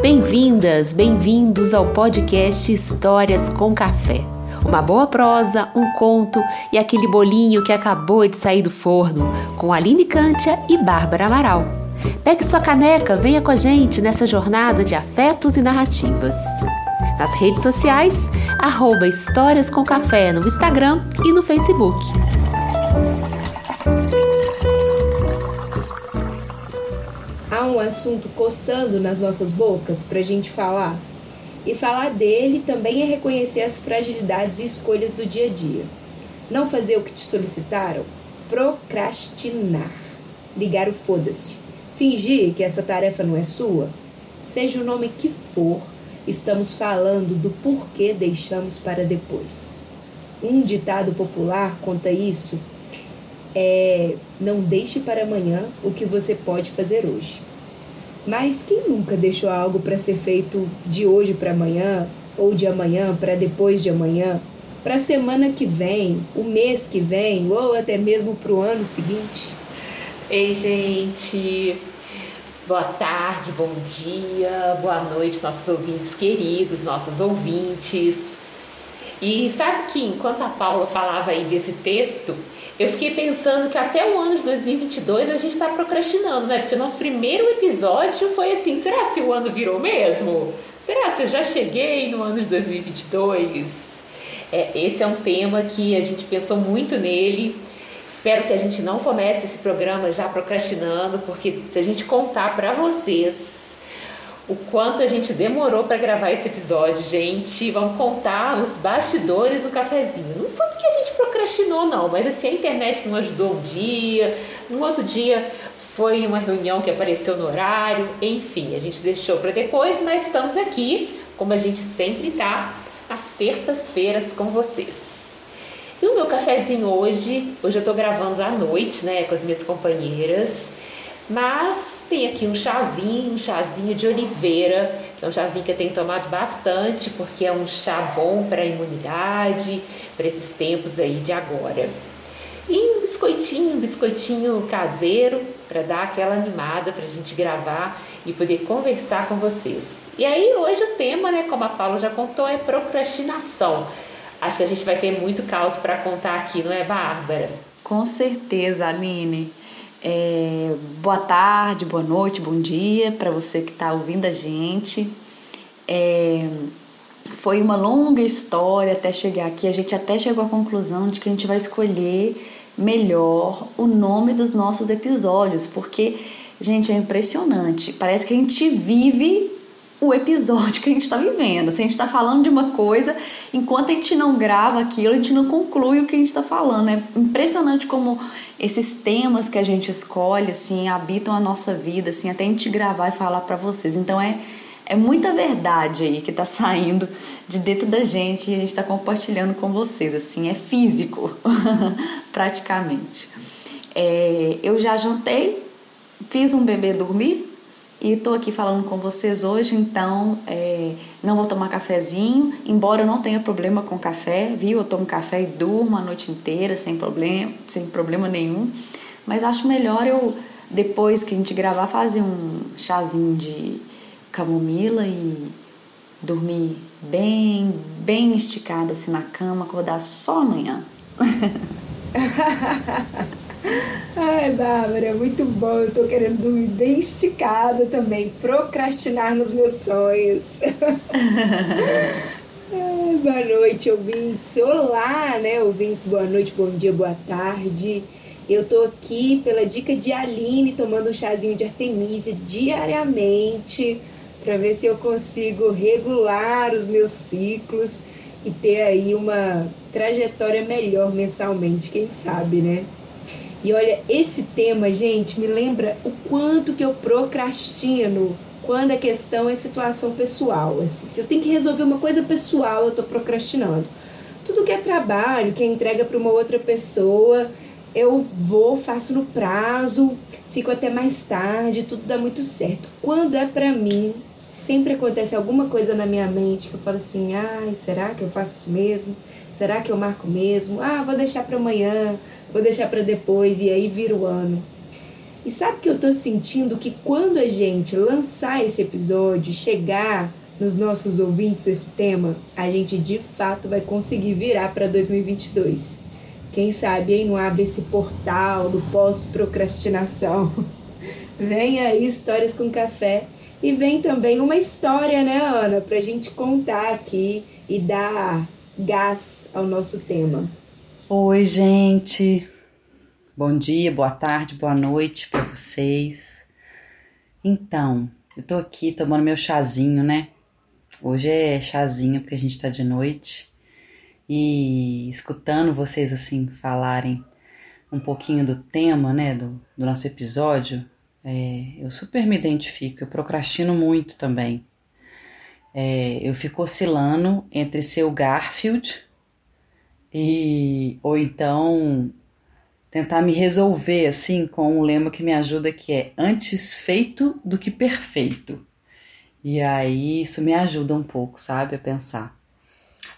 Bem-vindas, bem-vindos ao podcast Histórias com Café. Uma boa prosa, um conto e aquele bolinho que acabou de sair do forno, com Aline Cântia e Bárbara Amaral. Pegue sua caneca, venha com a gente nessa jornada de afetos e narrativas. Nas redes sociais, arroba Histórias com Café no Instagram e no Facebook. Há um assunto coçando nas nossas bocas para a gente falar? E falar dele também é reconhecer as fragilidades e escolhas do dia a dia. Não fazer o que te solicitaram? Procrastinar. Ligar o foda-se. Fingir que essa tarefa não é sua? Seja o nome que for, estamos falando do porquê deixamos para depois. Um ditado popular conta isso. É: não deixe para amanhã o que você pode fazer hoje. Mas quem nunca deixou algo para ser feito de hoje para amanhã, ou de amanhã para depois de amanhã, para a semana que vem, o mês que vem, ou até mesmo para o ano seguinte? Ei, gente! Boa tarde, bom dia, boa noite, nossos ouvintes queridos, nossos ouvintes. E sabe que enquanto a Paula falava aí desse texto, eu fiquei pensando que até o ano de 2022 a gente está procrastinando, né? Porque o nosso primeiro episódio foi assim: será se o ano virou mesmo? Será se eu já cheguei no ano de 2022? É, esse é um tema que a gente pensou muito nele. Espero que a gente não comece esse programa já procrastinando, porque se a gente contar para vocês o quanto a gente demorou para gravar esse episódio, gente. Vamos contar os bastidores do cafezinho. Não foi porque a gente procrastinou, não, mas assim, a internet não ajudou um dia, no outro dia foi uma reunião que apareceu no horário, enfim, a gente deixou para depois, mas estamos aqui, como a gente sempre tá, às terças-feiras com vocês. E o meu cafezinho hoje, hoje eu tô gravando à noite, né, com as minhas companheiras. Mas tem aqui um chazinho, um chazinho de oliveira, que é um chazinho que eu tenho tomado bastante, porque é um chá bom para a imunidade, para esses tempos aí de agora. E um biscoitinho, um biscoitinho caseiro, para dar aquela animada para a gente gravar e poder conversar com vocês. E aí hoje o tema, né, como a Paula já contou, é procrastinação. Acho que a gente vai ter muito caos para contar aqui, não é, Bárbara? Com certeza, Aline. É, boa tarde, boa noite, bom dia para você que está ouvindo a gente. É, foi uma longa história até chegar aqui. A gente até chegou à conclusão de que a gente vai escolher melhor o nome dos nossos episódios, porque, gente, é impressionante. Parece que a gente vive o episódio que a gente está vivendo. Se a gente está falando de uma coisa, enquanto a gente não grava aquilo, a gente não conclui o que a gente está falando. É impressionante como esses temas que a gente escolhe, assim, habitam a nossa vida, assim, até a gente gravar e falar para vocês. Então é, é muita verdade aí que está saindo de dentro da gente e a gente está compartilhando com vocês, assim, é físico, praticamente. É, eu já jantei, fiz um bebê dormir, e estou aqui falando com vocês hoje, então é, não vou tomar cafezinho, embora eu não tenha problema com café, viu? Eu tomo café e durmo a noite inteira sem problema, sem problema nenhum. Mas acho melhor eu, depois que a gente gravar, fazer um chazinho de camomila e dormir bem, bem esticada assim na cama, acordar só amanhã. Ai, Bárbara, muito bom. Eu tô querendo dormir bem esticada também, procrastinar nos meus sonhos. Ai, boa noite, ouvintes. Olá, né, ouvintes. Boa noite, bom dia, boa tarde. Eu tô aqui pela dica de Aline, tomando um chazinho de Artemisia diariamente, para ver se eu consigo regular os meus ciclos e ter aí uma trajetória melhor mensalmente, quem sabe, né? E olha, esse tema, gente, me lembra o quanto que eu procrastino quando a questão é situação pessoal. Assim. Se eu tenho que resolver uma coisa pessoal, eu estou procrastinando. Tudo que é trabalho, que é entrega para uma outra pessoa, eu vou, faço no prazo, fico até mais tarde, tudo dá muito certo. Quando é para mim, sempre acontece alguma coisa na minha mente que eu falo assim: ai, será que eu faço isso mesmo? Será que eu marco mesmo? Ah, vou deixar para amanhã, vou deixar para depois, e aí vira o ano. E sabe que eu tô sentindo que quando a gente lançar esse episódio, chegar nos nossos ouvintes esse tema, a gente de fato vai conseguir virar para 2022. Quem sabe, hein, não abre esse portal do pós-procrastinação. vem aí histórias com café e vem também uma história, né, Ana, pra gente contar aqui e dar gás ao nosso tema. Oi, gente. Bom dia, boa tarde, boa noite para vocês. Então, eu tô aqui tomando meu chazinho, né? Hoje é chazinho porque a gente tá de noite e escutando vocês assim falarem um pouquinho do tema, né, do, do nosso episódio, é, eu super me identifico, eu procrastino muito também. É, eu fico oscilando entre ser o Garfield e ou então tentar me resolver assim com um lema que me ajuda que é antes feito do que perfeito. E aí isso me ajuda um pouco, sabe, a pensar.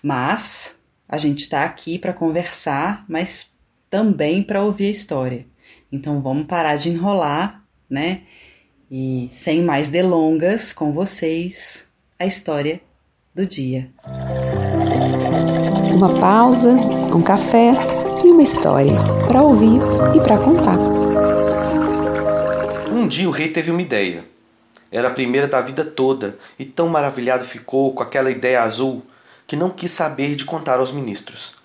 Mas a gente está aqui para conversar, mas também para ouvir a história. Então vamos parar de enrolar, né? E sem mais delongas, com vocês, a história do dia. Uma pausa, um café e uma história para ouvir e para contar. Um dia o rei teve uma ideia era a primeira da vida toda, e tão maravilhado ficou com aquela ideia azul que não quis saber de contar aos ministros.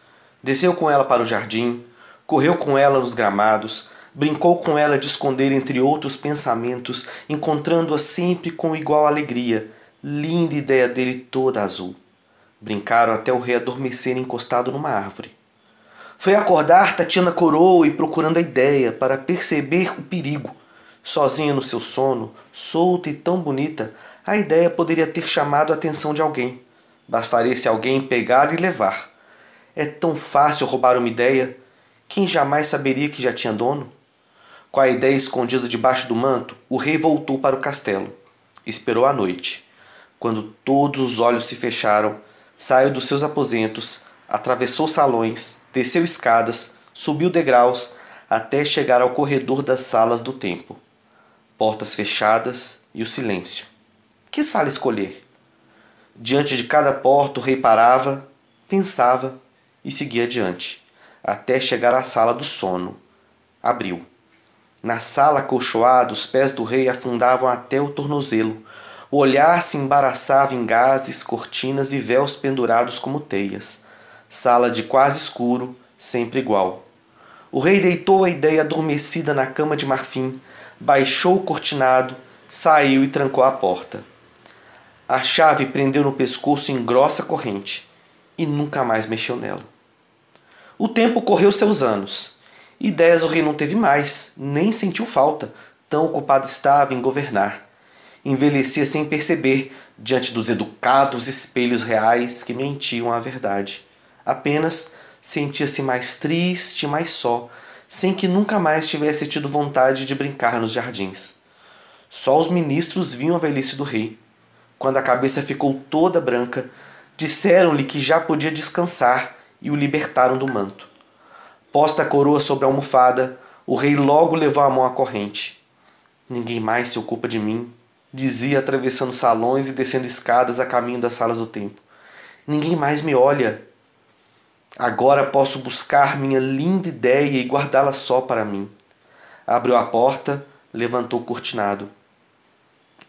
Desceu com ela para o jardim, correu com ela nos gramados, brincou com ela de esconder entre outros pensamentos, encontrando-a sempre com igual alegria. Linda ideia dele toda azul. Brincaram até o rei adormecer encostado numa árvore. Foi acordar Tatiana coroa e procurando a ideia para perceber o perigo Sozinha no seu sono, solta e tão bonita, a ideia poderia ter chamado a atenção de alguém. Bastaria se alguém pegar e levar. É tão fácil roubar uma ideia. Quem jamais saberia que já tinha dono? Com a ideia escondida debaixo do manto, o rei voltou para o castelo. Esperou a noite. Quando todos os olhos se fecharam, saiu dos seus aposentos, atravessou salões, desceu escadas, subiu degraus, até chegar ao corredor das salas do templo portas fechadas e o silêncio. Que sala escolher? Diante de cada porta o rei parava, pensava e seguia adiante, até chegar à sala do sono. Abriu. Na sala acolchoada, os pés do rei afundavam até o tornozelo. O olhar se embaraçava em gases, cortinas e véus pendurados como teias. Sala de quase escuro, sempre igual. O rei deitou a ideia adormecida na cama de marfim, baixou o cortinado, saiu e trancou a porta. A chave prendeu no pescoço em grossa corrente e nunca mais mexeu nela. O tempo correu seus anos. Ideias o rei não teve mais, nem sentiu falta, tão ocupado estava em governar. Envelhecia sem perceber, diante dos educados espelhos reais que mentiam a verdade. Apenas sentia-se mais triste, mais só, sem que nunca mais tivesse tido vontade de brincar nos jardins. Só os ministros viam a velhice do rei. Quando a cabeça ficou toda branca, disseram-lhe que já podia descansar e o libertaram do manto. Posta a coroa sobre a almofada, o rei logo levou a mão à corrente. Ninguém mais se ocupa de mim, dizia atravessando salões e descendo escadas a caminho das salas do templo. Ninguém mais me olha. Agora posso buscar minha linda ideia e guardá-la só para mim. Abriu a porta, levantou o cortinado.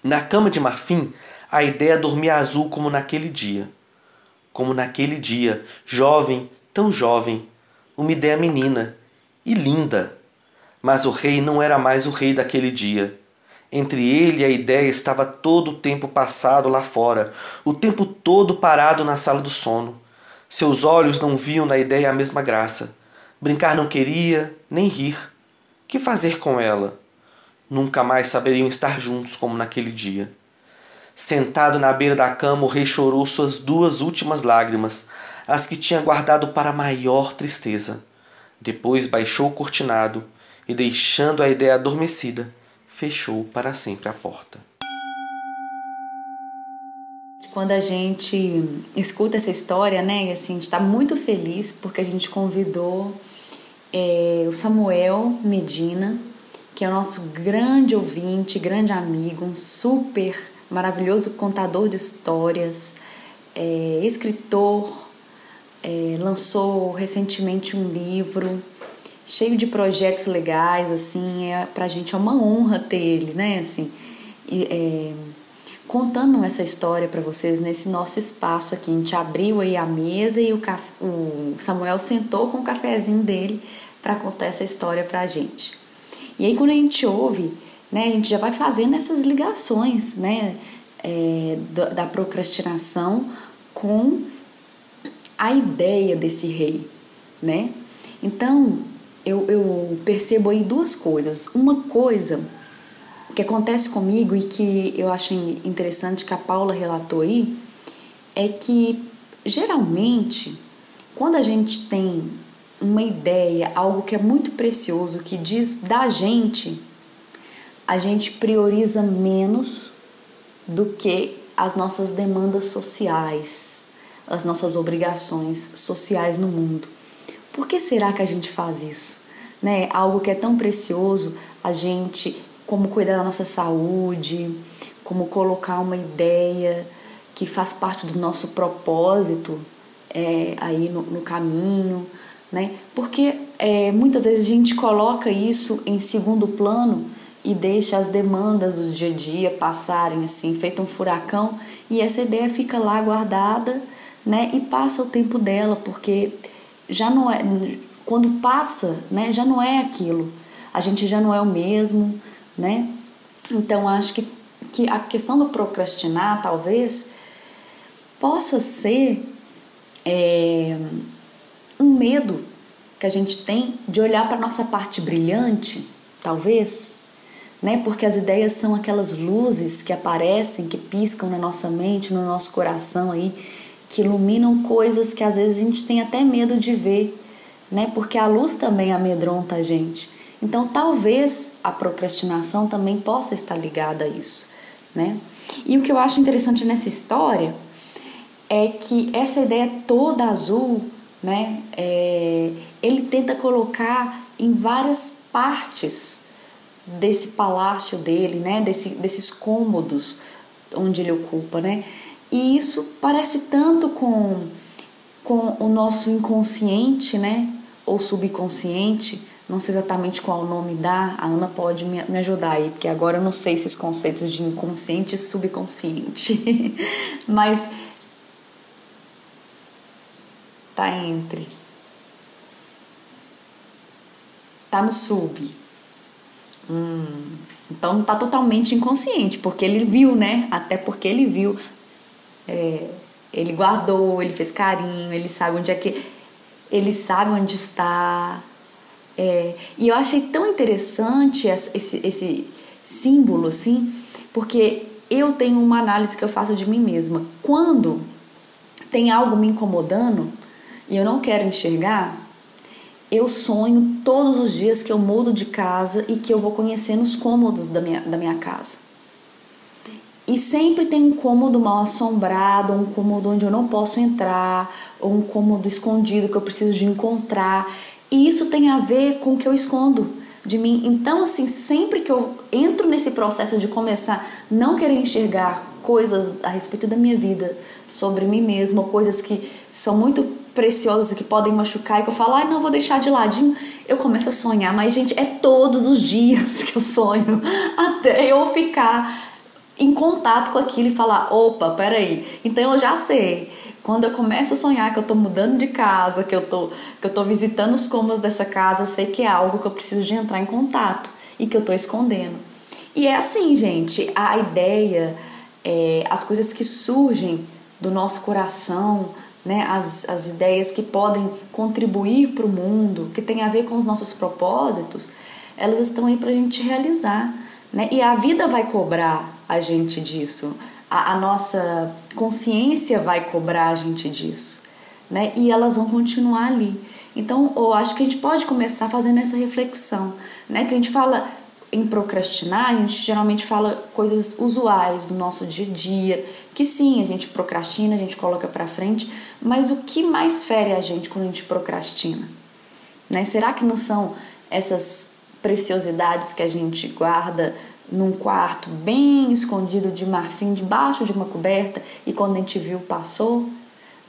Na cama de marfim, a ideia dormia azul como naquele dia. Como naquele dia, jovem, tão jovem, uma ideia menina e linda. Mas o rei não era mais o rei daquele dia. Entre ele e a ideia estava todo o tempo passado lá fora, o tempo todo parado na sala do sono seus olhos não viam na ideia a mesma graça. Brincar não queria, nem rir. Que fazer com ela? Nunca mais saberiam estar juntos como naquele dia. Sentado na beira da cama, o rei chorou suas duas últimas lágrimas, as que tinha guardado para maior tristeza. Depois baixou o cortinado e, deixando a ideia adormecida, fechou para sempre a porta. quando a gente escuta essa história, né? E assim, a gente está muito feliz porque a gente convidou é, o Samuel Medina, que é o nosso grande ouvinte, grande amigo, um super maravilhoso contador de histórias, é, escritor, é, lançou recentemente um livro cheio de projetos legais, assim, é, pra gente é uma honra ter ele, né, assim, e, é, contando essa história para vocês nesse nosso espaço aqui. A gente abriu aí a mesa e o, o Samuel sentou com o cafezinho dele para contar essa história pra gente. E aí quando a gente ouve, né, a gente já vai fazendo essas ligações, né, é, da procrastinação com a ideia desse rei, né? Então eu, eu percebo aí duas coisas. Uma coisa que acontece comigo e que eu acho interessante que a Paula relatou aí é que geralmente quando a gente tem uma ideia, algo que é muito precioso, que diz da gente, a gente prioriza menos do que as nossas demandas sociais, as nossas obrigações sociais no mundo. Por que será que a gente faz isso? Né? Algo que é tão precioso, a gente, como cuidar da nossa saúde, como colocar uma ideia que faz parte do nosso propósito é, aí no, no caminho, né? Porque é, muitas vezes a gente coloca isso em segundo plano e deixa as demandas do dia a dia passarem assim, feito um furacão, e essa ideia fica lá guardada, né? E passa o tempo dela, porque já não é quando passa, né, já não é aquilo. A gente já não é o mesmo, né? Então acho que que a questão do procrastinar talvez possa ser é, um medo que a gente tem de olhar para nossa parte brilhante, talvez, né? Porque as ideias são aquelas luzes que aparecem, que piscam na nossa mente, no nosso coração aí, que iluminam coisas que às vezes a gente tem até medo de ver, né? Porque a luz também amedronta a gente. Então, talvez a procrastinação também possa estar ligada a isso, né? E o que eu acho interessante nessa história é que essa ideia toda azul, né? É, ele tenta colocar em várias partes desse palácio dele, né? Desse, desses cômodos onde ele ocupa, né? E isso parece tanto com, com o nosso inconsciente, né? Ou subconsciente, não sei exatamente qual nome dá, a Ana pode me, me ajudar aí, porque agora eu não sei esses conceitos de inconsciente e subconsciente, mas tá entre. Tá no sub. Hum, então tá totalmente inconsciente, porque ele viu, né? Até porque ele viu. É, ele guardou, ele fez carinho, ele sabe onde é que. Ele sabe onde está. É, e eu achei tão interessante esse, esse símbolo, assim, porque eu tenho uma análise que eu faço de mim mesma. Quando tem algo me incomodando, e eu não quero enxergar, eu sonho todos os dias que eu mudo de casa e que eu vou conhecendo os cômodos da minha, da minha casa. E sempre tem um cômodo mal assombrado, um cômodo onde eu não posso entrar, ou um cômodo escondido que eu preciso de encontrar. E isso tem a ver com o que eu escondo de mim. Então, assim, sempre que eu entro nesse processo de começar não querer enxergar coisas a respeito da minha vida, sobre mim mesma, coisas que são muito preciosas e que podem machucar e que eu falo, ai, não, vou deixar de ladinho, eu começo a sonhar. Mas, gente, é todos os dias que eu sonho até eu ficar em contato com aquilo e falar, opa, peraí. Então eu já sei. Quando eu começo a sonhar que eu tô mudando de casa, que eu tô, que eu tô visitando os cômodos dessa casa, eu sei que é algo que eu preciso de entrar em contato e que eu tô escondendo. E é assim, gente, a ideia, é, as coisas que surgem do nosso coração, né, as, as ideias que podem contribuir para o mundo, que tem a ver com os nossos propósitos, elas estão aí para a gente realizar. Né? E a vida vai cobrar a gente disso, a, a, nossa consciência vai cobrar a gente disso. Né? E elas vão continuar ali. Então, eu acho que a gente pode começar fazendo essa reflexão, né? Que a gente fala, em procrastinar, a gente geralmente fala coisas usuais do nosso dia a dia, que sim, a gente procrastina, a gente coloca para frente, mas o que mais fere a gente quando a gente procrastina? Né? Será que não são essas preciosidades que a gente guarda num quarto bem escondido de marfim debaixo de uma coberta e quando a gente viu passou?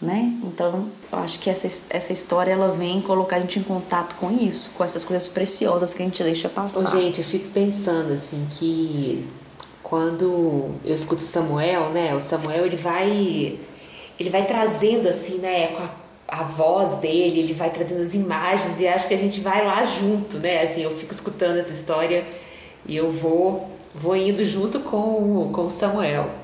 né? Então, eu acho que essa, essa história ela vem colocar a gente em contato com isso, com essas coisas preciosas que a gente deixa passar. Ô, gente, eu fico pensando assim que quando eu escuto Samuel, né? O Samuel ele vai ele vai trazendo assim, né, com a, a voz dele, ele vai trazendo as imagens e acho que a gente vai lá junto, né? Assim, eu fico escutando essa história e eu vou vou indo junto com com o Samuel.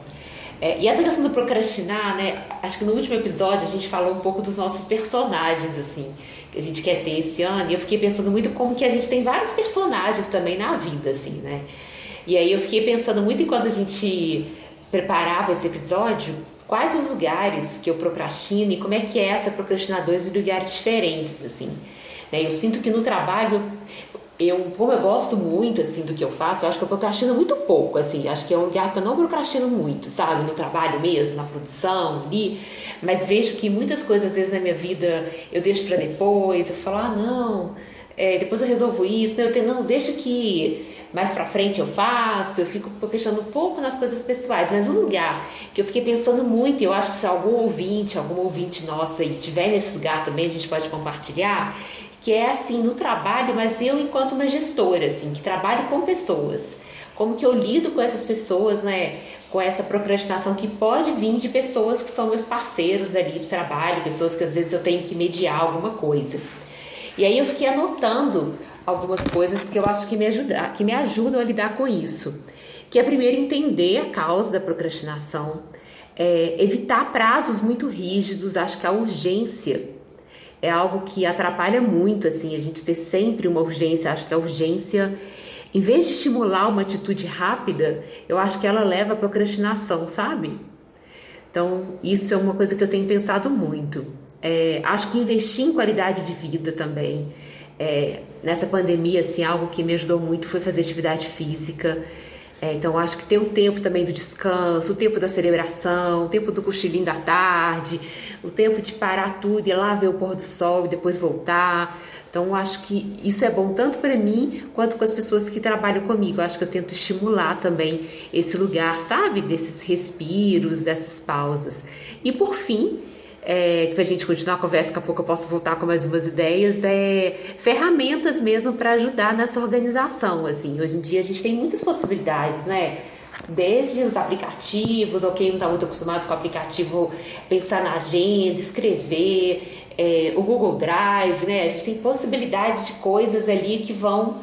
É, e essa questão do procrastinar, né? Acho que no último episódio a gente falou um pouco dos nossos personagens, assim, que a gente quer ter esse ano. E eu fiquei pensando muito como que a gente tem vários personagens também na vida, assim, né? E aí eu fiquei pensando muito enquanto a gente preparava esse episódio, quais os lugares que eu procrastino e como é que é essa procrastinadores em lugares diferentes, assim. Né? Eu sinto que no trabalho eu, como eu gosto muito, assim, do que eu faço, eu acho que eu procrastino muito pouco, assim, acho que é um lugar que eu não procrastino muito, sabe, no trabalho mesmo, na produção, ali, mas vejo que muitas coisas, às vezes, na minha vida, eu deixo para depois, eu falo, ah, não, é, depois eu resolvo isso, eu tenho, não, deixa que mais para frente eu faço, eu fico procrastinando um pouco nas coisas pessoais, mas um lugar que eu fiquei pensando muito, e eu acho que se algum ouvinte, algum ouvinte nossa aí tiver nesse lugar também, a gente pode compartilhar, que é assim no trabalho, mas eu enquanto uma gestora, assim, que trabalho com pessoas. Como que eu lido com essas pessoas, né? Com essa procrastinação que pode vir de pessoas que são meus parceiros ali de trabalho, pessoas que às vezes eu tenho que mediar alguma coisa. E aí eu fiquei anotando algumas coisas que eu acho que me, ajuda, que me ajudam a lidar com isso. Que é primeiro entender a causa da procrastinação, é, evitar prazos muito rígidos, acho que a urgência é algo que atrapalha muito, assim, a gente ter sempre uma urgência. Acho que a urgência, em vez de estimular uma atitude rápida, eu acho que ela leva à procrastinação, sabe? Então, isso é uma coisa que eu tenho pensado muito. É, acho que investir em qualidade de vida também. É, nessa pandemia, assim, algo que me ajudou muito foi fazer atividade física. É, então, acho que ter o tempo também do descanso, o tempo da celebração, o tempo do cochilinho da tarde, o tempo de parar tudo e lá ver o pôr do sol e depois voltar. Então, acho que isso é bom tanto para mim quanto com as pessoas que trabalham comigo. acho que eu tento estimular também esse lugar, sabe? Desses respiros, dessas pausas. E por fim, é, para a gente continuar a conversa, daqui a pouco eu posso voltar com mais umas ideias, é, ferramentas mesmo para ajudar nessa organização. Assim, hoje em dia a gente tem muitas possibilidades, né? Desde os aplicativos, ou quem não está muito acostumado com o aplicativo, pensar na agenda, escrever, é, o Google Drive, né? A gente tem possibilidades de coisas ali que vão,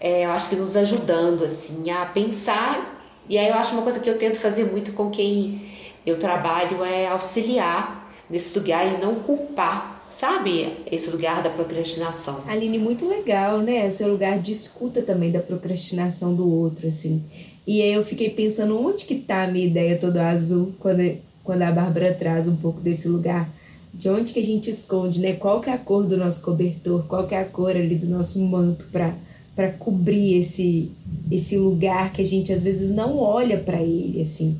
é, eu acho que nos ajudando assim a pensar. E aí eu acho uma coisa que eu tento fazer muito com quem eu trabalho é auxiliar nesse lugar e não culpar, sabe? Esse lugar da procrastinação. Aline, muito legal, né? Esse lugar de escuta também da procrastinação do outro, assim. E aí eu fiquei pensando onde que tá a minha ideia toda azul quando, quando a Bárbara traz um pouco desse lugar. De onde que a gente esconde, né? Qual que é a cor do nosso cobertor? Qual que é a cor ali do nosso manto para para cobrir esse esse lugar que a gente às vezes não olha para ele assim.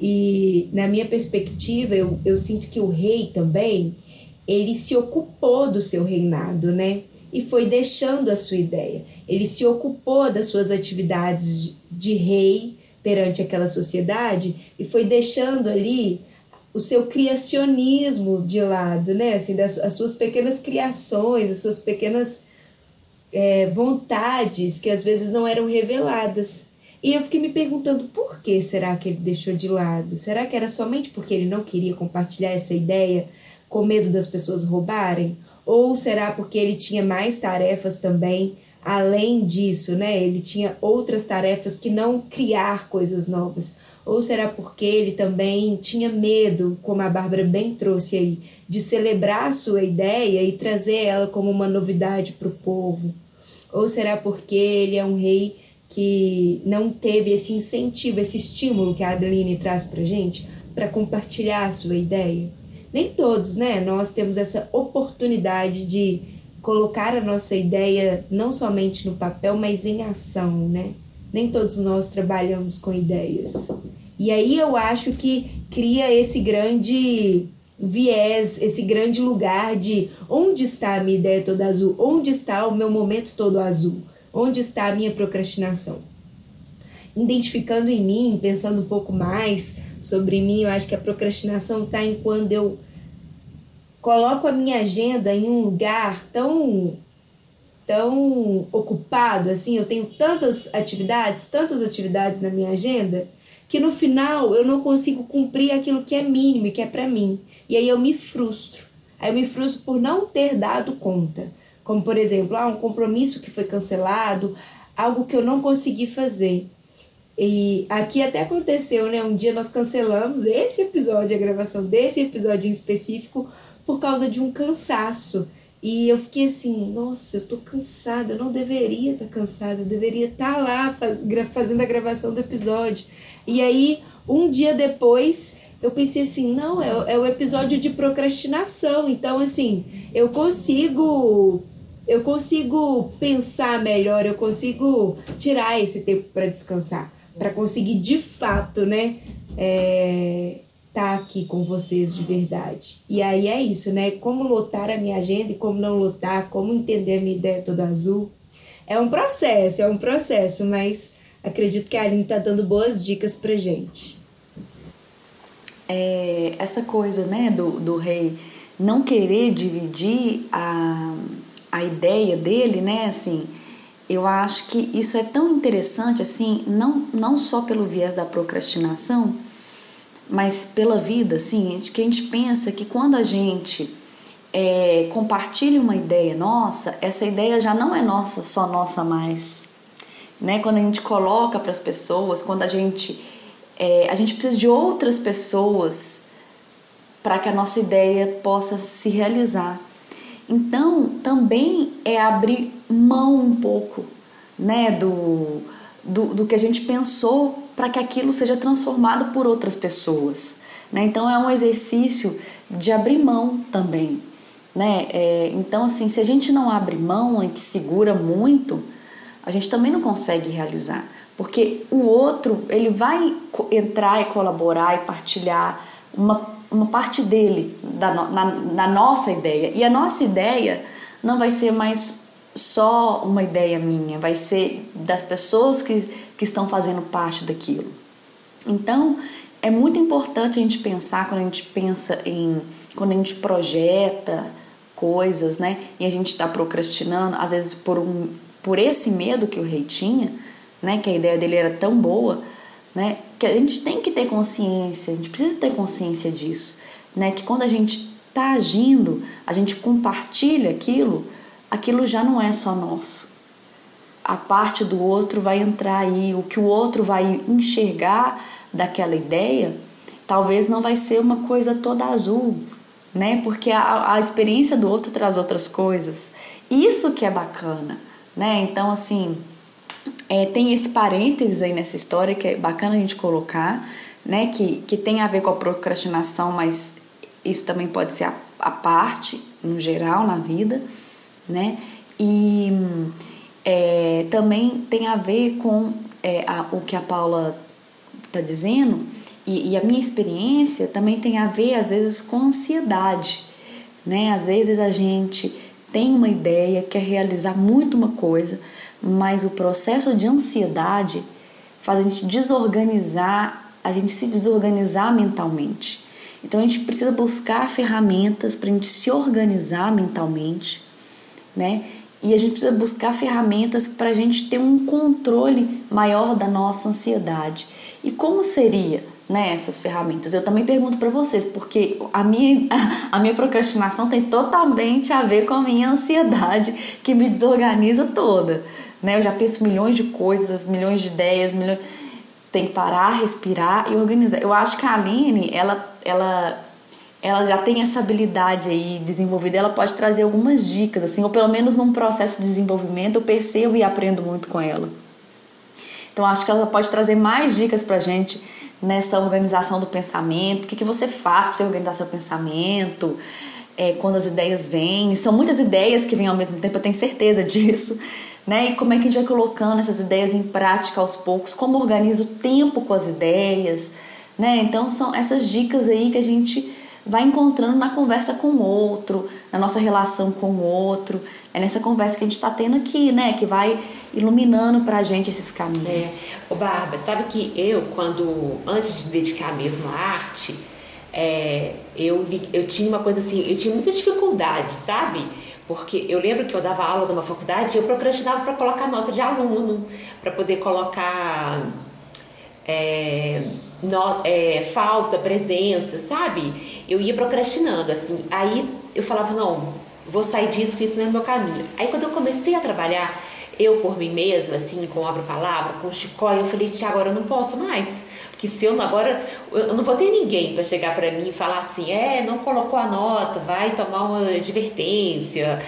E na minha perspectiva, eu, eu sinto que o rei também, ele se ocupou do seu reinado, né? E foi deixando a sua ideia. Ele se ocupou das suas atividades de rei perante aquela sociedade e foi deixando ali o seu criacionismo de lado, né? Assim, das, as suas pequenas criações, as suas pequenas é, vontades que às vezes não eram reveladas. E eu fiquei me perguntando por que será que ele deixou de lado? Será que era somente porque ele não queria compartilhar essa ideia com medo das pessoas roubarem? Ou será porque ele tinha mais tarefas também além disso, né? Ele tinha outras tarefas que não criar coisas novas. Ou será porque ele também tinha medo, como a Bárbara bem trouxe aí, de celebrar sua ideia e trazer ela como uma novidade para o povo? Ou será porque ele é um rei que não teve esse incentivo, esse estímulo que a Adeline traz para gente para compartilhar a sua ideia. Nem todos, né? Nós temos essa oportunidade de colocar a nossa ideia não somente no papel, mas em ação, né? Nem todos nós trabalhamos com ideias. E aí eu acho que cria esse grande viés, esse grande lugar de onde está a minha ideia toda azul, onde está o meu momento todo azul, onde está a minha procrastinação. Identificando em mim, pensando um pouco mais sobre mim, eu acho que a procrastinação está em quando eu coloco a minha agenda em um lugar tão tão ocupado assim, eu tenho tantas atividades, tantas atividades na minha agenda, que no final eu não consigo cumprir aquilo que é mínimo e que é para mim. E aí eu me frustro. Aí eu me frustro por não ter dado conta. Como por exemplo, ah, um compromisso que foi cancelado, algo que eu não consegui fazer. E aqui até aconteceu, né? Um dia nós cancelamos esse episódio, a gravação desse episódio em específico, por causa de um cansaço. E eu fiquei assim, nossa, eu tô cansada, eu não deveria estar tá cansada, eu deveria estar tá lá fazendo a gravação do episódio. E aí, um dia depois, eu pensei assim, não, é, é o episódio de procrastinação. Então, assim, eu consigo eu consigo pensar melhor, eu consigo tirar esse tempo para descansar, para conseguir de fato, né, é, tá aqui com vocês de verdade. E aí é isso, né? Como lotar a minha agenda e como não lotar, como entender a minha ideia toda azul. É um processo, é um processo, mas acredito que a Aline tá dando boas dicas pra gente. É, essa coisa, né, do, do rei não querer dividir a, a ideia dele, né, assim, eu acho que isso é tão interessante, assim, não, não só pelo viés da procrastinação, mas pela vida, assim, que a gente pensa que quando a gente é, compartilha uma ideia nossa, essa ideia já não é nossa, só nossa mais. Né? Quando a gente coloca para as pessoas, quando a gente é, a gente precisa de outras pessoas para que a nossa ideia possa se realizar. Então, também é abrir mão um pouco, né, do, do, do que a gente pensou para que aquilo seja transformado por outras pessoas. Né? Então é um exercício de abrir mão também. Né? É, então, assim, se a gente não abre mão, a gente segura muito, a gente também não consegue realizar. Porque o outro, ele vai entrar e colaborar e partilhar uma, uma parte dele, da, na, na nossa ideia. E a nossa ideia não vai ser mais só uma ideia minha, vai ser das pessoas que que estão fazendo parte daquilo. Então, é muito importante a gente pensar quando a gente pensa em quando a gente projeta coisas, né? E a gente está procrastinando, às vezes por um por esse medo que o rei tinha, né? Que a ideia dele era tão boa, né? Que a gente tem que ter consciência, a gente precisa ter consciência disso, né? Que quando a gente está agindo, a gente compartilha aquilo, aquilo já não é só nosso, a parte do outro vai entrar aí, o que o outro vai enxergar daquela ideia, talvez não vai ser uma coisa toda azul, né? Porque a, a experiência do outro traz outras coisas. Isso que é bacana, né? Então, assim, é, tem esse parênteses aí nessa história que é bacana a gente colocar, né? Que, que tem a ver com a procrastinação, mas isso também pode ser a, a parte, no geral, na vida, né? E é, também tem a ver com é, a, o que a Paula está dizendo, e, e, a minha experiência também tem a ver, às vezes, com ansiedade. Né? Às vezes a gente tem uma ideia, quer realizar muito uma coisa, mas o processo de ansiedade faz a gente desorganizar, a gente se desorganizar mentalmente. Então a gente precisa buscar ferramentas para a gente se organizar mentalmente, né? E a gente precisa buscar ferramentas para a gente ter um controle maior da nossa ansiedade. E como seria né, essas ferramentas? Eu também pergunto para vocês, porque a minha, a minha procrastinação tem totalmente a ver com a minha ansiedade, que me desorganiza toda. Né? Eu já penso milhões de coisas, milhões de ideias, milhões... tem que parar, respirar e organizar. Eu acho que a Aline, ela, ela ela já tem essa habilidade aí desenvolvida, ela pode trazer algumas dicas, assim, ou pelo menos num processo de desenvolvimento eu percebo e aprendo muito com ela. Então acho que ela pode trazer mais dicas pra gente nessa organização do pensamento, o que, que você faz para você organizar seu pensamento, é, quando as ideias vêm. São muitas ideias que vêm ao mesmo tempo, eu tenho certeza disso. Né? E como é que a gente vai colocando essas ideias em prática aos poucos? Como organiza o tempo com as ideias? Né? Então são essas dicas aí que a gente vai encontrando na conversa com o outro, na nossa relação com o outro. É nessa conversa que a gente está tendo aqui, né? Que vai iluminando pra gente esses caminhos. É. Ô, Bárbara, sabe que eu, quando, antes de me dedicar mesmo à arte, é, eu, eu tinha uma coisa assim, eu tinha muita dificuldade, sabe? Porque eu lembro que eu dava aula numa faculdade e eu procrastinava para colocar nota de aluno, para poder colocar é, no, é, falta, presença, sabe? Eu ia procrastinando, assim. Aí eu falava, não, vou sair disso, que isso não é meu caminho. Aí quando eu comecei a trabalhar, eu por mim mesma, assim, com obra palavra, com chicó, eu falei, Tiago, agora eu não posso mais. Porque se eu agora, eu não vou ter ninguém para chegar para mim e falar assim, é, não colocou a nota, vai tomar uma advertência.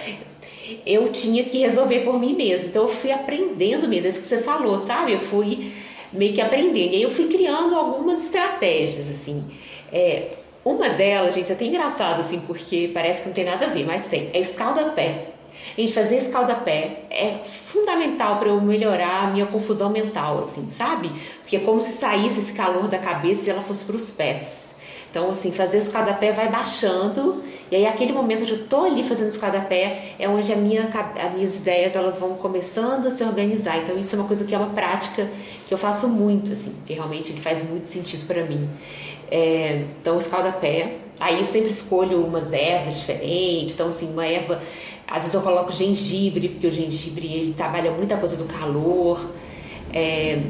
Eu tinha que resolver por mim mesma. Então eu fui aprendendo mesmo, é isso que você falou, sabe? Eu fui meio que aprendendo. E aí eu fui criando algumas estratégias, assim. É, uma delas, gente, é até engraçado, assim, porque parece que não tem nada a ver, mas tem. É escalda-pé. Gente fazer escalda-pé é fundamental para eu melhorar a minha confusão mental, assim, sabe? Porque é como se saísse esse calor da cabeça e ela fosse para os pés. Então, assim, fazer escada-pé vai baixando, e aí aquele momento onde eu tô ali fazendo escada-pé é onde a minha, as minhas ideias elas vão começando a se organizar. Então, isso é uma coisa que é uma prática que eu faço muito, assim, que realmente ele faz muito sentido para mim. É, então, escalda-pé. Aí eu sempre escolho umas ervas diferentes. Então, assim, uma erva. Às vezes eu coloco gengibre, porque o gengibre ele trabalha muita coisa do calor. É,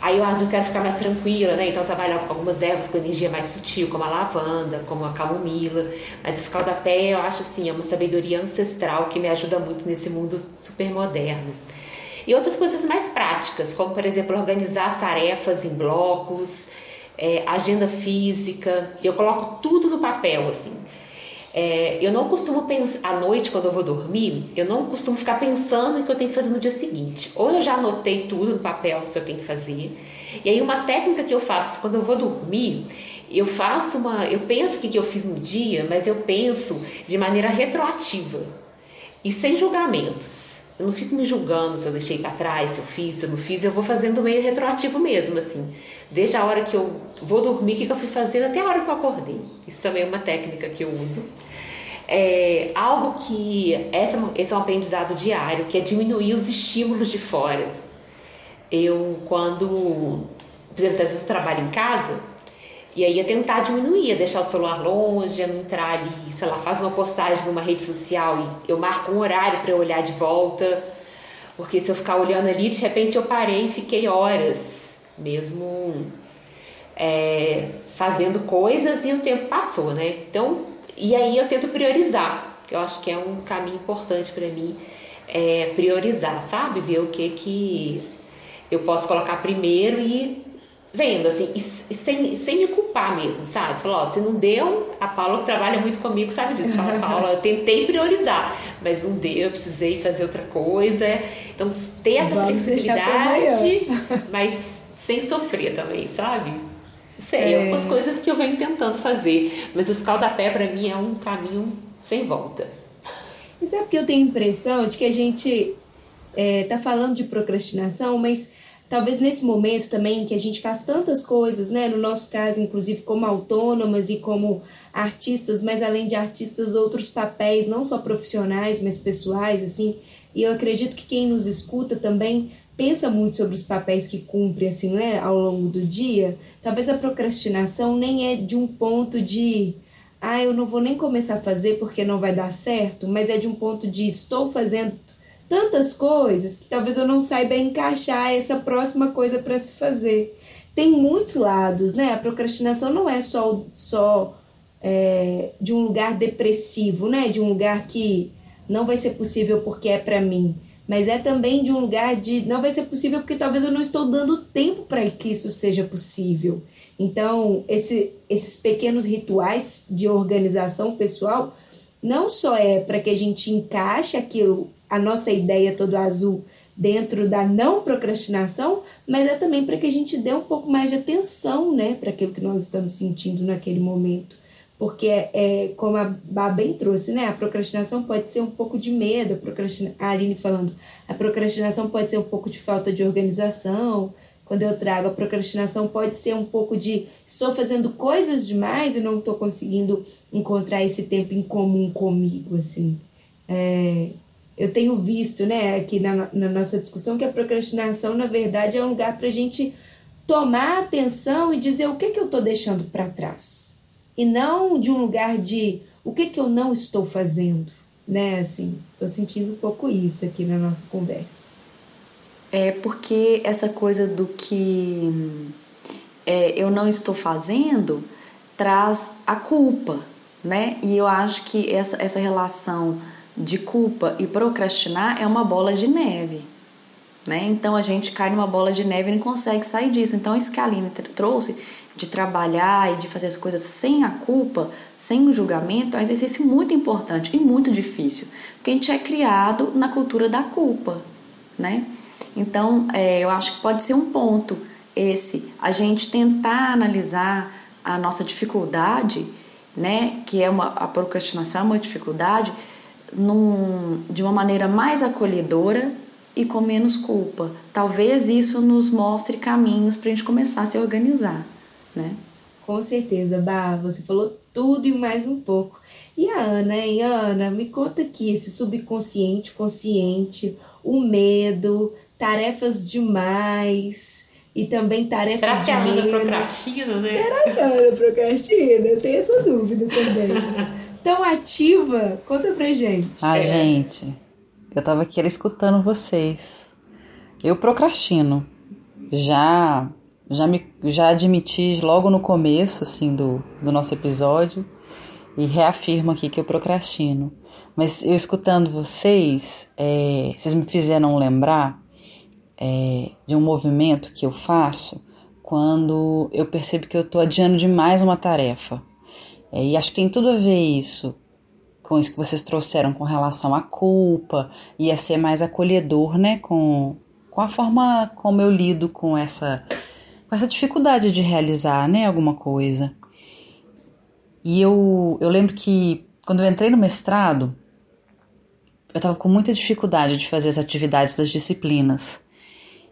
Aí eu, às vezes, eu quero ficar mais tranquila, né? Então eu trabalho algumas ervas com energia mais sutil, como a lavanda, como a camomila. Mas escaldapé eu acho assim, é uma sabedoria ancestral que me ajuda muito nesse mundo super moderno. E outras coisas mais práticas, como por exemplo organizar as tarefas em blocos, é, agenda física. Eu coloco tudo no papel, assim. É, eu não costumo pensar, à noite, quando eu vou dormir, eu não costumo ficar pensando em que eu tenho que fazer no dia seguinte. Ou eu já anotei tudo no papel que eu tenho que fazer. E aí, uma técnica que eu faço quando eu vou dormir, eu faço uma. Eu penso o que, que eu fiz no dia, mas eu penso de maneira retroativa e sem julgamentos. Eu não fico me julgando se eu deixei para trás, se eu fiz, se eu não fiz, eu vou fazendo meio retroativo mesmo, assim. Desde a hora que eu vou dormir, o que, eu fui fazendo até a hora que eu acordei. Isso também é uma técnica que eu uso. É, algo que essa, esse é um aprendizado diário, que é diminuir os estímulos de fora. Eu, quando, por exemplo, vezes eu trabalho em casa, e aí ia tentar diminuir, deixar o celular longe, não entrar ali, sei lá, faz uma postagem numa rede social e eu marco um horário para olhar de volta, porque se eu ficar olhando ali, de repente eu parei e fiquei horas mesmo é, fazendo coisas e o tempo passou, né? Então, e aí eu tento priorizar. Eu acho que é um caminho importante para mim é, priorizar, sabe? Ver o que que eu posso colocar primeiro e vendo, assim, e, e sem, sem me culpar mesmo, sabe? Falar, ó, se não deu, a Paula que trabalha muito comigo sabe disso. Fala, Paula, eu tentei priorizar, mas não deu, eu precisei fazer outra coisa. Então, ter essa Vamos flexibilidade, mas sem sofrer também, sabe? Sei, é. algumas coisas que eu venho tentando fazer, mas o escaldapé para mim é um caminho sem volta. E sabe que eu tenho a impressão de que a gente é, tá falando de procrastinação, mas talvez nesse momento também que a gente faz tantas coisas, né? No nosso caso, inclusive como autônomas e como artistas, mas além de artistas, outros papéis, não só profissionais, mas pessoais, assim. E eu acredito que quem nos escuta também pensa muito sobre os papéis que cumpre assim, né, ao longo do dia, talvez a procrastinação nem é de um ponto de ah, eu não vou nem começar a fazer porque não vai dar certo, mas é de um ponto de estou fazendo tantas coisas que talvez eu não saiba encaixar essa próxima coisa para se fazer. Tem muitos lados, né? A procrastinação não é só, só é, de um lugar depressivo, né? De um lugar que não vai ser possível porque é para mim mas é também de um lugar de não vai ser possível porque talvez eu não estou dando tempo para que isso seja possível. Então, esse, esses pequenos rituais de organização pessoal não só é para que a gente encaixe aquilo, a nossa ideia todo azul dentro da não procrastinação, mas é também para que a gente dê um pouco mais de atenção, né, para aquilo que nós estamos sentindo naquele momento. Porque é, como a Bá bem trouxe, né? A procrastinação pode ser um pouco de medo, a, procrastina, a Aline falando, a procrastinação pode ser um pouco de falta de organização. Quando eu trago a procrastinação, pode ser um pouco de estou fazendo coisas demais e não estou conseguindo encontrar esse tempo em comum comigo, assim. É, eu tenho visto, né, aqui na, na nossa discussão, que a procrastinação, na verdade, é um lugar para a gente tomar atenção e dizer o que, que eu estou deixando para trás e não de um lugar de o que, que eu não estou fazendo, né? Assim, estou sentindo um pouco isso aqui na nossa conversa. É porque essa coisa do que é, eu não estou fazendo traz a culpa, né? E eu acho que essa, essa relação de culpa e procrastinar é uma bola de neve. Né? Então a gente cai numa bola de neve e não consegue sair disso. Então, isso que a Aline trouxe de trabalhar e de fazer as coisas sem a culpa, sem o julgamento, é um exercício muito importante e muito difícil, porque a gente é criado na cultura da culpa, né? Então, é, eu acho que pode ser um ponto esse, a gente tentar analisar a nossa dificuldade, né? Que é uma a procrastinação é uma dificuldade, num, de uma maneira mais acolhedora e com menos culpa. Talvez isso nos mostre caminhos para a gente começar a se organizar né? Com certeza, Bah, você falou tudo e mais um pouco. E a Ana, hein? Ana, me conta aqui esse subconsciente, consciente, o medo, tarefas demais e também tarefas Será que a Ana procrastina, né? Será que a Ana procrastina? Eu tenho essa dúvida também. Tão ativa? Conta pra gente. Ah, é. gente, eu tava aqui escutando vocês. Eu procrastino. Já já, me, já admiti logo no começo assim do, do nosso episódio e reafirmo aqui que eu procrastino. Mas eu escutando vocês, é, vocês me fizeram lembrar é, de um movimento que eu faço quando eu percebo que eu estou adiando demais uma tarefa. É, e acho que tem tudo a ver isso com isso que vocês trouxeram com relação à culpa e a ser mais acolhedor, né, com, com a forma como eu lido com essa com essa dificuldade de realizar né, alguma coisa. E eu, eu lembro que quando eu entrei no mestrado, eu estava com muita dificuldade de fazer as atividades das disciplinas.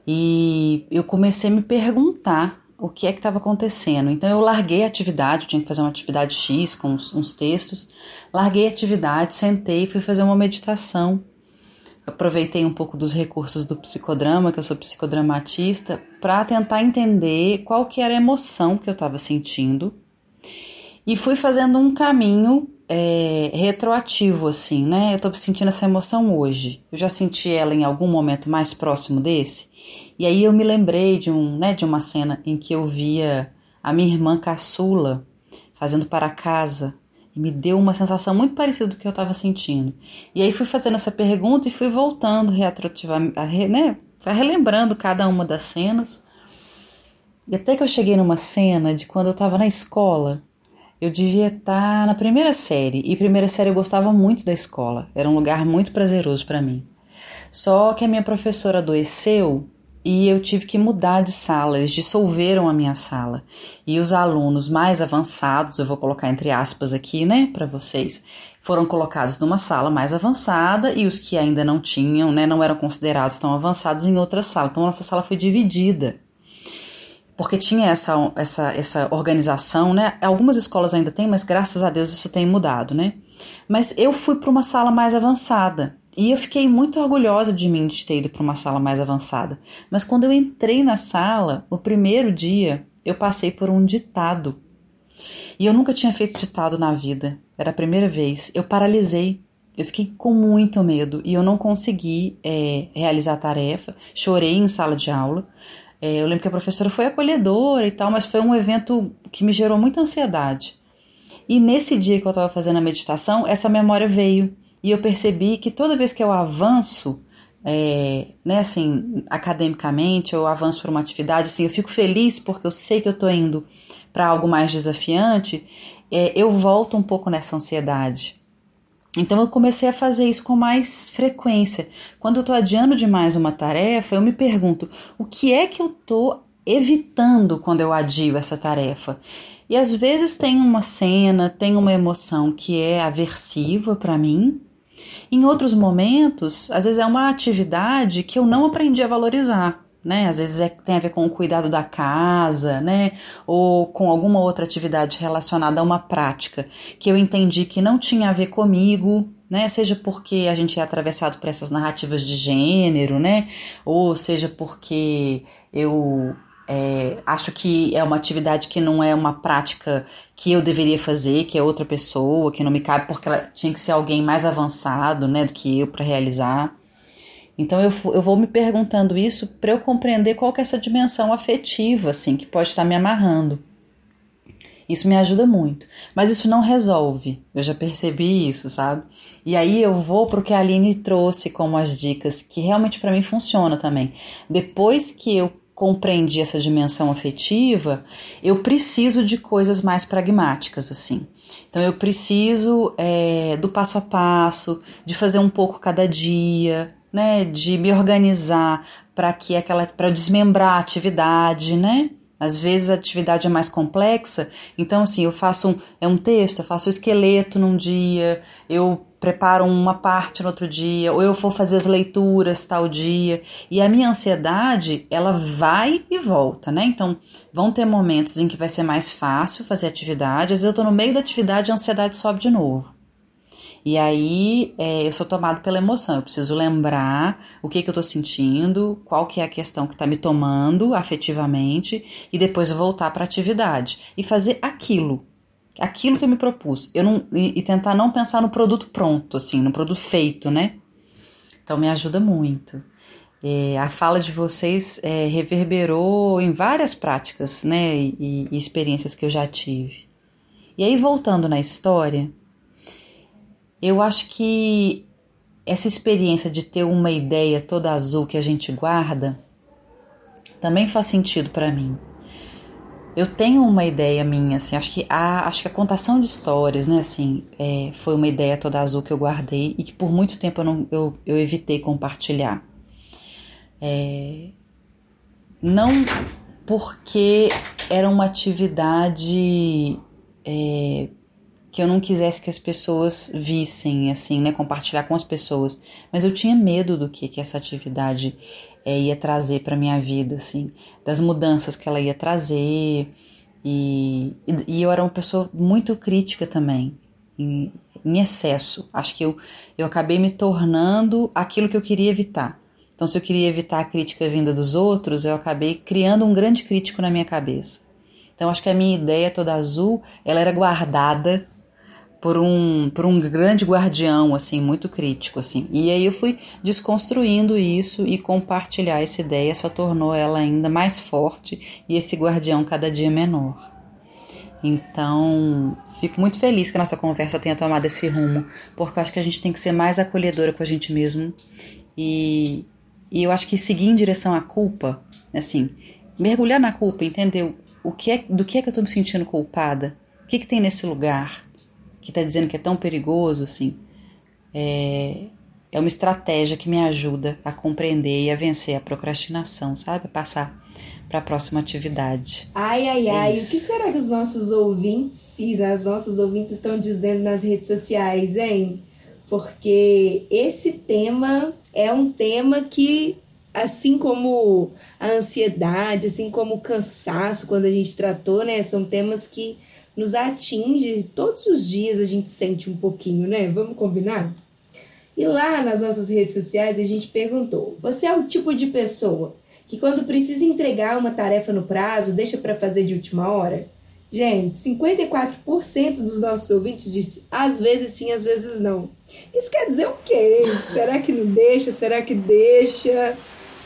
E eu comecei a me perguntar o que é que estava acontecendo. Então eu larguei a atividade, eu tinha que fazer uma atividade X com uns, uns textos, larguei a atividade, sentei fui fazer uma meditação aproveitei um pouco dos recursos do psicodrama, que eu sou psicodramatista, para tentar entender qual que era a emoção que eu estava sentindo e fui fazendo um caminho é, retroativo, assim, né? Eu estou sentindo essa emoção hoje. Eu já senti ela em algum momento mais próximo desse. E aí eu me lembrei de, um, né, de uma cena em que eu via a minha irmã caçula fazendo para casa e me deu uma sensação muito parecida do que eu estava sentindo. E aí fui fazendo essa pergunta e fui voltando retroativamente, né? relembrando cada uma das cenas. E até que eu cheguei numa cena de quando eu estava na escola. Eu devia estar tá na primeira série. E primeira série eu gostava muito da escola. Era um lugar muito prazeroso para mim. Só que a minha professora adoeceu e eu tive que mudar de sala, eles dissolveram a minha sala. E os alunos mais avançados, eu vou colocar entre aspas aqui, né, para vocês, foram colocados numa sala mais avançada e os que ainda não tinham, né, não eram considerados tão avançados em outra sala. Então nossa sala foi dividida. Porque tinha essa, essa, essa organização, né? Algumas escolas ainda têm, mas graças a Deus isso tem mudado, né? Mas eu fui para uma sala mais avançada. E eu fiquei muito orgulhosa de mim de ter ido para uma sala mais avançada. Mas quando eu entrei na sala, no primeiro dia, eu passei por um ditado. E eu nunca tinha feito ditado na vida. Era a primeira vez. Eu paralisei. Eu fiquei com muito medo e eu não consegui é, realizar a tarefa. Chorei em sala de aula. É, eu lembro que a professora foi acolhedora e tal, mas foi um evento que me gerou muita ansiedade. E nesse dia que eu estava fazendo a meditação, essa memória veio e eu percebi que toda vez que eu avanço, é, né, assim, academicamente, eu avanço para uma atividade, assim, eu fico feliz porque eu sei que eu estou indo para algo mais desafiante, é, eu volto um pouco nessa ansiedade. Então eu comecei a fazer isso com mais frequência. Quando eu estou adiando demais uma tarefa, eu me pergunto: o que é que eu estou evitando quando eu adio essa tarefa. E às vezes tem uma cena, tem uma emoção que é aversiva para mim. Em outros momentos, às vezes é uma atividade que eu não aprendi a valorizar né? Às vezes é, tem a ver com o cuidado da casa, né? Ou com alguma outra atividade relacionada a uma prática que eu entendi que não tinha a ver comigo, né? Seja porque a gente é atravessado por essas narrativas de gênero, né? Ou seja porque eu é, acho que é uma atividade que não é uma prática que eu deveria fazer, que é outra pessoa, que não me cabe, porque ela tinha que ser alguém mais avançado, né, do que eu para realizar. Então eu, eu vou me perguntando isso para eu compreender qual que é essa dimensão afetiva, assim, que pode estar me amarrando. Isso me ajuda muito. Mas isso não resolve. Eu já percebi isso, sabe? E aí eu vou pro que a Aline trouxe como as dicas, que realmente para mim funciona também. Depois que eu compreendi essa dimensão afetiva, eu preciso de coisas mais pragmáticas, assim. Então eu preciso é, do passo a passo, de fazer um pouco cada dia, né, de me organizar para que aquela para desmembrar a atividade, né? Às vezes a atividade é mais complexa, então assim, eu faço um, é um texto, eu faço o esqueleto num dia, eu preparo uma parte no outro dia, ou eu vou fazer as leituras tal dia. E a minha ansiedade, ela vai e volta, né? Então, vão ter momentos em que vai ser mais fácil fazer atividade, às vezes eu tô no meio da atividade e a ansiedade sobe de novo. E aí é, eu sou tomado pela emoção, eu preciso lembrar o que, que eu tô sentindo, qual que é a questão que tá me tomando afetivamente, e depois voltar para a atividade e fazer aquilo. Aquilo que eu me propus. Eu não, e, e tentar não pensar no produto pronto, assim, no produto feito, né? Então me ajuda muito. É, a fala de vocês é, reverberou em várias práticas né, e, e, experiências que eu já tive. E aí, voltando na história, eu acho que essa experiência de ter uma ideia toda azul que a gente guarda também faz sentido para mim. Eu tenho uma ideia minha, assim, acho que a, acho que a contação de histórias, né, assim, é, foi uma ideia toda azul que eu guardei e que por muito tempo eu, não, eu, eu evitei compartilhar. É, não porque era uma atividade é, que eu não quisesse que as pessoas vissem, assim, né, compartilhar com as pessoas, mas eu tinha medo do que que essa atividade é, ia trazer para minha vida, assim, das mudanças que ela ia trazer, e, e eu era uma pessoa muito crítica também, em, em excesso. Acho que eu, eu acabei me tornando aquilo que eu queria evitar. Então, se eu queria evitar a crítica vinda dos outros, eu acabei criando um grande crítico na minha cabeça. Então, acho que a minha ideia toda azul, ela era guardada por um, por um grande guardião, assim, muito crítico, assim. E aí eu fui desconstruindo isso e compartilhar essa ideia só tornou ela ainda mais forte e esse guardião cada dia menor. Então, fico muito feliz que a nossa conversa tenha tomado esse rumo, porque eu acho que a gente tem que ser mais acolhedora com a gente mesmo e, e eu acho que seguir em direção à culpa, assim, mergulhar na culpa, entender o que é, do que é que eu estou me sentindo culpada, o que, que tem nesse lugar, que está dizendo que é tão perigoso, assim, é, é uma estratégia que me ajuda a compreender e a vencer a procrastinação, sabe? Passar para a próxima atividade. Ai, ai, é ai, o que será que os nossos ouvintes e as nossas ouvintes estão dizendo nas redes sociais, hein? Porque esse tema é um tema que, assim como a ansiedade, assim como o cansaço, quando a gente tratou, né? São temas que nos atinge, todos os dias a gente sente um pouquinho, né? Vamos combinar? E lá nas nossas redes sociais a gente perguntou: você é o tipo de pessoa que quando precisa entregar uma tarefa no prazo, deixa para fazer de última hora? Gente, 54% dos nossos ouvintes disse às vezes sim, às vezes não. Isso quer dizer o quê? Será que não deixa? Será que deixa?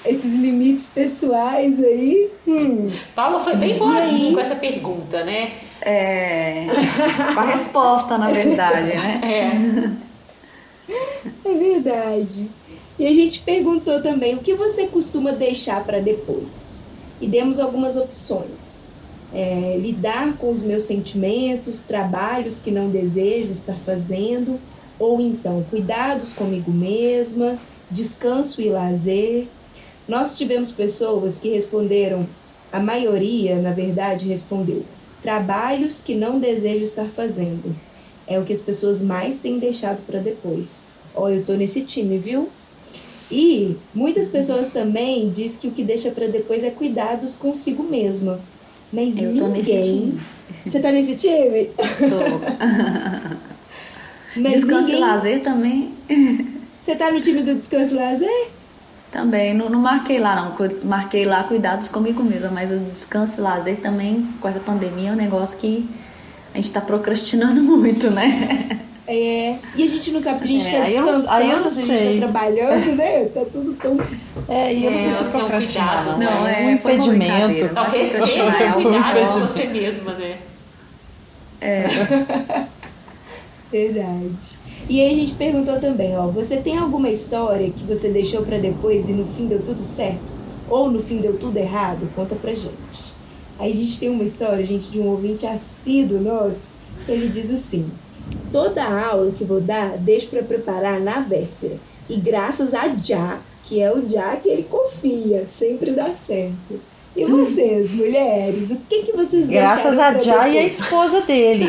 Esses limites pessoais aí? Hum. Paulo foi bem boazinho com essa pergunta, né? É. Com a resposta, na verdade, né? É. É verdade. E a gente perguntou também o que você costuma deixar para depois. E demos algumas opções. É, lidar com os meus sentimentos, trabalhos que não desejo estar fazendo, ou então cuidados comigo mesma, descanso e lazer. Nós tivemos pessoas que responderam A maioria, na verdade, respondeu: trabalhos que não desejo estar fazendo. É o que as pessoas mais têm deixado para depois. Ó, oh, eu tô nesse time, viu? E muitas pessoas também diz que o que deixa para depois é cuidados consigo mesma. Mas eu ninguém. Você tá nesse time? Tô. Mas Descanso ninguém... e lazer também. Você tá no time do descanso e lazer? Também, não, não, marquei lá não, marquei lá cuidados comigo mesma, mas o descanso e lazer também, com essa pandemia, é um negócio que a gente tá procrastinando muito, né? É, e a gente não sabe se a gente é, tá descansando, aí eu, aí eu se a gente tá trabalhando, né? Tá tudo tão. É, e eu é, não sei se procrastinar, não. Não, é, um impedimento. Talvez seja, é cuidar de você mesma, né? É. Verdade. E aí a gente perguntou também, ó, você tem alguma história que você deixou para depois e no fim deu tudo certo? Ou no fim deu tudo errado? Conta pra gente. Aí a gente tem uma história, gente, de um ouvinte assíduo nosso, ele diz assim: toda aula que vou dar, deixo para preparar na véspera. E graças a Já, que é o Já que ele confia, sempre dá certo. E vocês, mulheres, o que, que vocês Graças a Já e a esposa dele.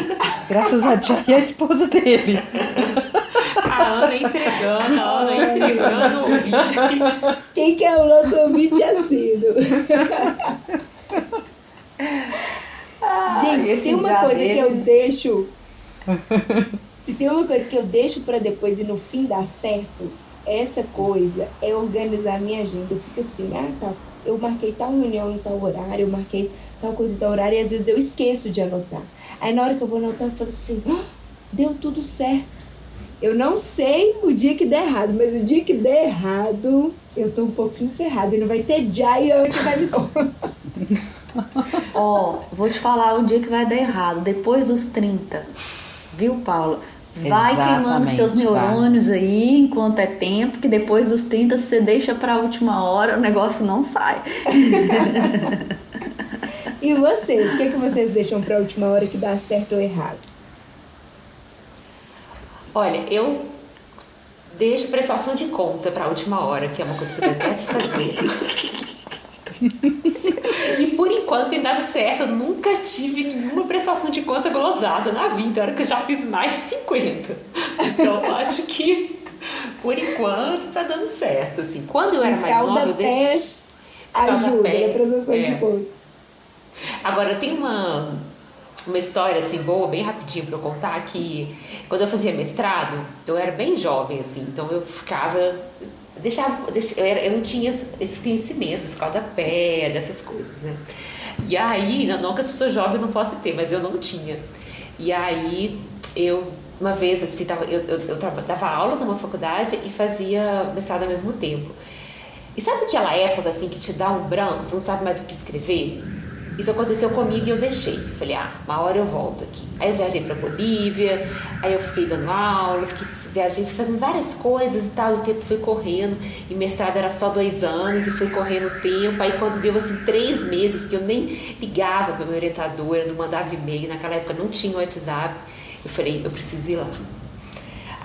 Graças a Já e a esposa dele. A Ana entregando, a Ana entregando o ouvinte. Quem que é o nosso ouvinte assíduo? Ah, Gente, se tem uma coisa dele. que eu deixo. se tem uma coisa que eu deixo para depois e no fim dá certo, essa coisa é organizar minha agenda. Eu fico assim, ah, tá eu marquei tal reunião em tal horário, eu marquei tal coisa em tal horário, e às vezes eu esqueço de anotar. Aí na hora que eu vou anotar, eu falo assim, ah, deu tudo certo. Eu não sei o dia que der errado, mas o dia que der errado, eu tô um pouquinho ferrado. E não vai ter Jaya que vai me Ó, oh, vou te falar o dia que vai dar errado. Depois dos 30. Viu, Paulo? Vai Exatamente, queimando seus neurônios vai. aí enquanto é tempo, que depois dos 30 você deixa para a última hora, o negócio não sai. e vocês, o que, é que vocês deixam para a última hora que dá certo ou errado? Olha, eu deixo prestação de conta para a última hora, que é uma coisa que eu detesto fazer. e por enquanto tem dado certo. Eu nunca tive nenhuma prestação de conta glosada na vida. Era que eu já fiz mais de 50. Então acho que por enquanto tá dando certo. Assim. Quando eu era mais nova, eu deixo... ajuda a prestação é. de contas. Agora eu tenho uma uma história assim boa, bem rapidinho para eu contar que quando eu fazia mestrado, eu era bem jovem assim, então eu ficava deixava, deixava eu, era, eu não tinha esses conhecimentos, pé, dessas coisas, né? E aí, não, não que as pessoas jovens não possam ter, mas eu não tinha. E aí, eu, uma vez, assim, tava, eu, eu, eu dava aula numa faculdade e fazia mestrado ao mesmo tempo. E sabe aquela época, assim, que te dá um branco, você não sabe mais o que escrever? Isso aconteceu comigo e eu deixei. Falei, ah, uma hora eu volto aqui. Aí eu viajei para Bolívia, aí eu fiquei dando aula, fiquei viajei, fazendo várias coisas e tal, o tempo foi correndo, e mestrado era só dois anos, e foi correndo o tempo, aí quando deu assim três meses, que eu nem ligava para minha orientadora, não mandava e-mail, naquela época não tinha WhatsApp, eu falei, eu preciso ir lá.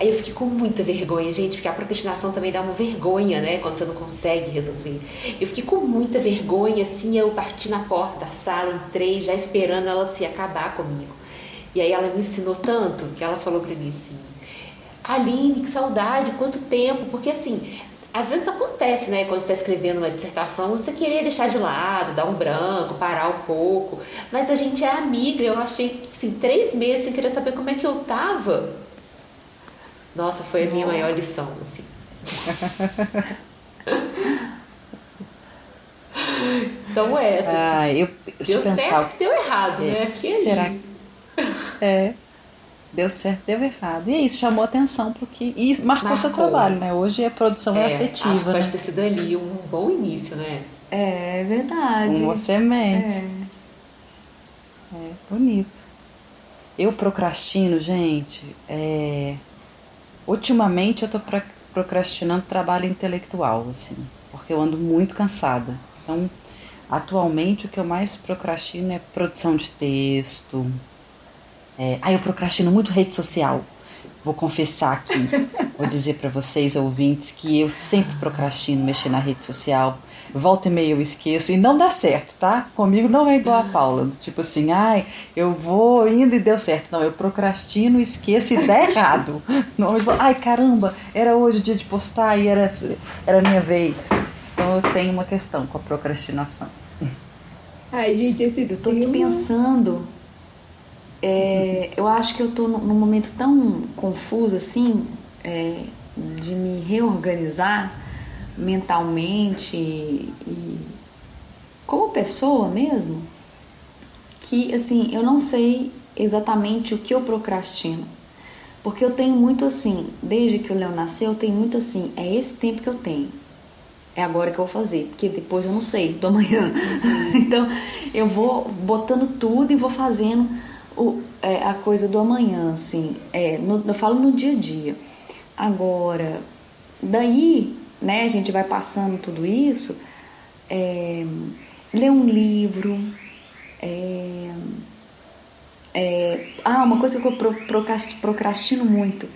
Aí eu fiquei com muita vergonha, gente, porque a procrastinação também dá uma vergonha, né, quando você não consegue resolver. Eu fiquei com muita vergonha, assim, eu parti na porta da sala, entrei, já esperando ela se acabar comigo. E aí ela me ensinou tanto que ela falou para mim assim: Aline, que saudade, quanto tempo, porque assim, às vezes acontece, né, quando você está escrevendo uma dissertação, você querer deixar de lado, dar um branco, parar um pouco, mas a gente é amiga, eu achei, assim, três meses sem querer saber como é que eu tava. Nossa, foi a minha Nossa. maior lição, assim. então é essa. Assim. Ah, eu, deu certo, deu errado, é, né? Que será? É deu certo, deu errado. E é isso, chamou atenção porque. E marcou, marcou. seu trabalho, né? Hoje a produção é, é afetiva. Acho que né? pode ter sido ali um bom início, né? É verdade. Uma semente. É. é bonito. Eu procrastino, gente. É... Ultimamente eu tô procrastinando trabalho intelectual, assim, porque eu ando muito cansada. Então, atualmente o que eu mais procrastino é produção de texto, é, aí eu procrastino muito rede social. vou confessar aqui, vou dizer para vocês ouvintes que eu sempre procrastino mexer na rede social. Volta e meia eu esqueço e não dá certo, tá? Comigo não é igual a Paula, tipo assim, ai, eu vou indo e deu certo. Não, eu procrastino, esqueço e dá errado. Não, eu vou, ai caramba, era hoje o dia de postar e era era minha vez. Então eu tenho uma questão com a procrastinação. Ai, gente, esse Eu tô aqui pensando é, eu acho que eu estou num momento tão confuso assim, é, de me reorganizar mentalmente e como pessoa mesmo, que assim, eu não sei exatamente o que eu procrastino. Porque eu tenho muito assim, desde que o Léo nasceu, eu tenho muito assim, é esse tempo que eu tenho. É agora que eu vou fazer, porque depois eu não sei, do amanhã. então, eu vou botando tudo e vou fazendo o, é, a coisa do amanhã, assim. É, no, eu falo no dia a dia. Agora, daí, né, a gente vai passando tudo isso, é, ler um livro, é, é, ah, uma coisa que eu procrastino muito.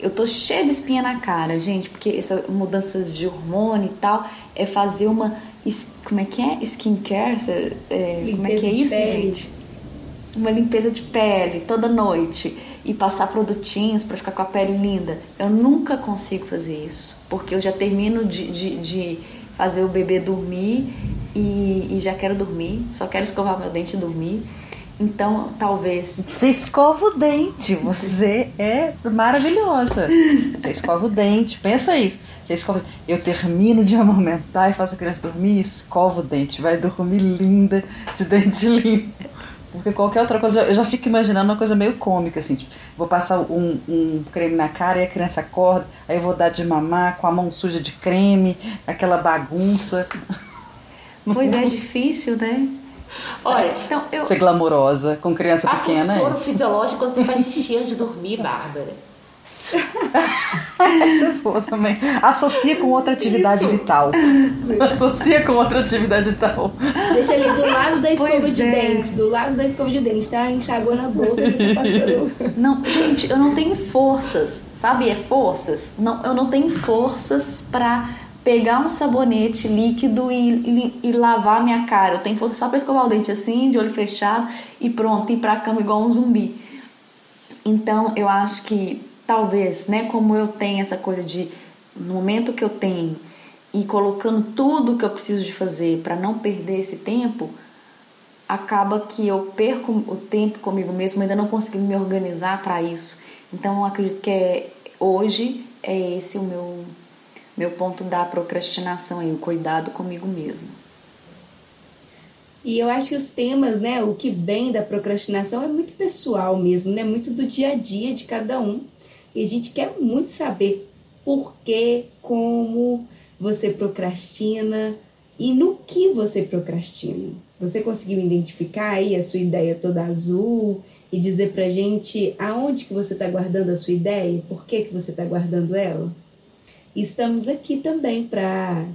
Eu tô cheia de espinha na cara, gente, porque essa mudança de hormônio e tal é fazer uma. Como é que é? Skincare? É, como é que é isso, gente? Uma limpeza de pele toda noite e passar produtinhos para ficar com a pele linda. Eu nunca consigo fazer isso, porque eu já termino de, de, de fazer o bebê dormir e, e, já quero dormir, só quero escovar meu dente e dormir. Então, talvez. Você escova o dente, você é maravilhosa. Você escova o dente, pensa isso. Você escova. Eu termino de amamentar e faço a criança dormir escova o dente. Vai dormir linda, de dente limpo. Porque qualquer outra coisa, eu já fico imaginando uma coisa meio cômica, assim, tipo, vou passar um, um creme na cara e a criança acorda, aí eu vou dar de mamar com a mão suja de creme, aquela bagunça. Pois é, difícil, né? Olha, então, eu... ser glamourosa com criança pequena. Soro é. fisiológico quando você faz xixi antes de dormir, Bárbara. Se for também. Associa com outra atividade Isso. vital. Associa com outra atividade vital. Deixa ali do lado da escova pois de é. dente. Do lado da escova de dente, tá? Enxagou na boca tá passando. Não, gente, eu não tenho forças. Sabe? É forças. Não, eu não tenho forças pra pegar um sabonete líquido e, e, e, lavar minha cara. Eu tenho força só pra escovar o dente assim, de olho fechado e pronto, ir pra cama igual um zumbi. Então, eu acho que talvez, né, como eu tenho essa coisa de no momento que eu tenho e colocando tudo que eu preciso de fazer para não perder esse tempo, acaba que eu perco o tempo comigo mesmo, ainda não consegui me organizar para isso. Então, eu acredito que é, hoje é esse o meu meu ponto da procrastinação e o cuidado comigo mesmo. E eu acho que os temas, né, o que vem da procrastinação é muito pessoal mesmo, né, muito do dia a dia de cada um. E a gente quer muito saber por que, como você procrastina e no que você procrastina. Você conseguiu identificar aí a sua ideia toda azul e dizer pra gente aonde que você está guardando a sua ideia, por que que você está guardando ela? Estamos aqui também para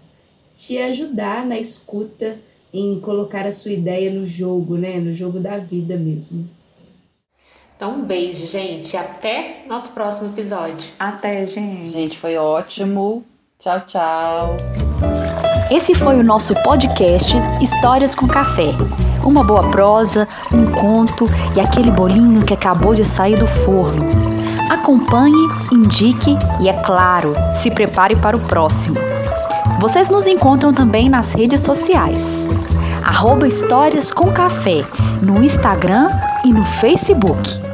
te ajudar na escuta em colocar a sua ideia no jogo, né? No jogo da vida mesmo. Então, um beijo, gente. Até nosso próximo episódio. Até, gente. Gente, foi ótimo. Tchau, tchau. Esse foi o nosso podcast Histórias com Café. Uma boa prosa, um conto e aquele bolinho que acabou de sair do forno. Acompanhe, indique e, é claro, se prepare para o próximo. Vocês nos encontram também nas redes sociais. Arroba Histórias com Café, no Instagram e no Facebook.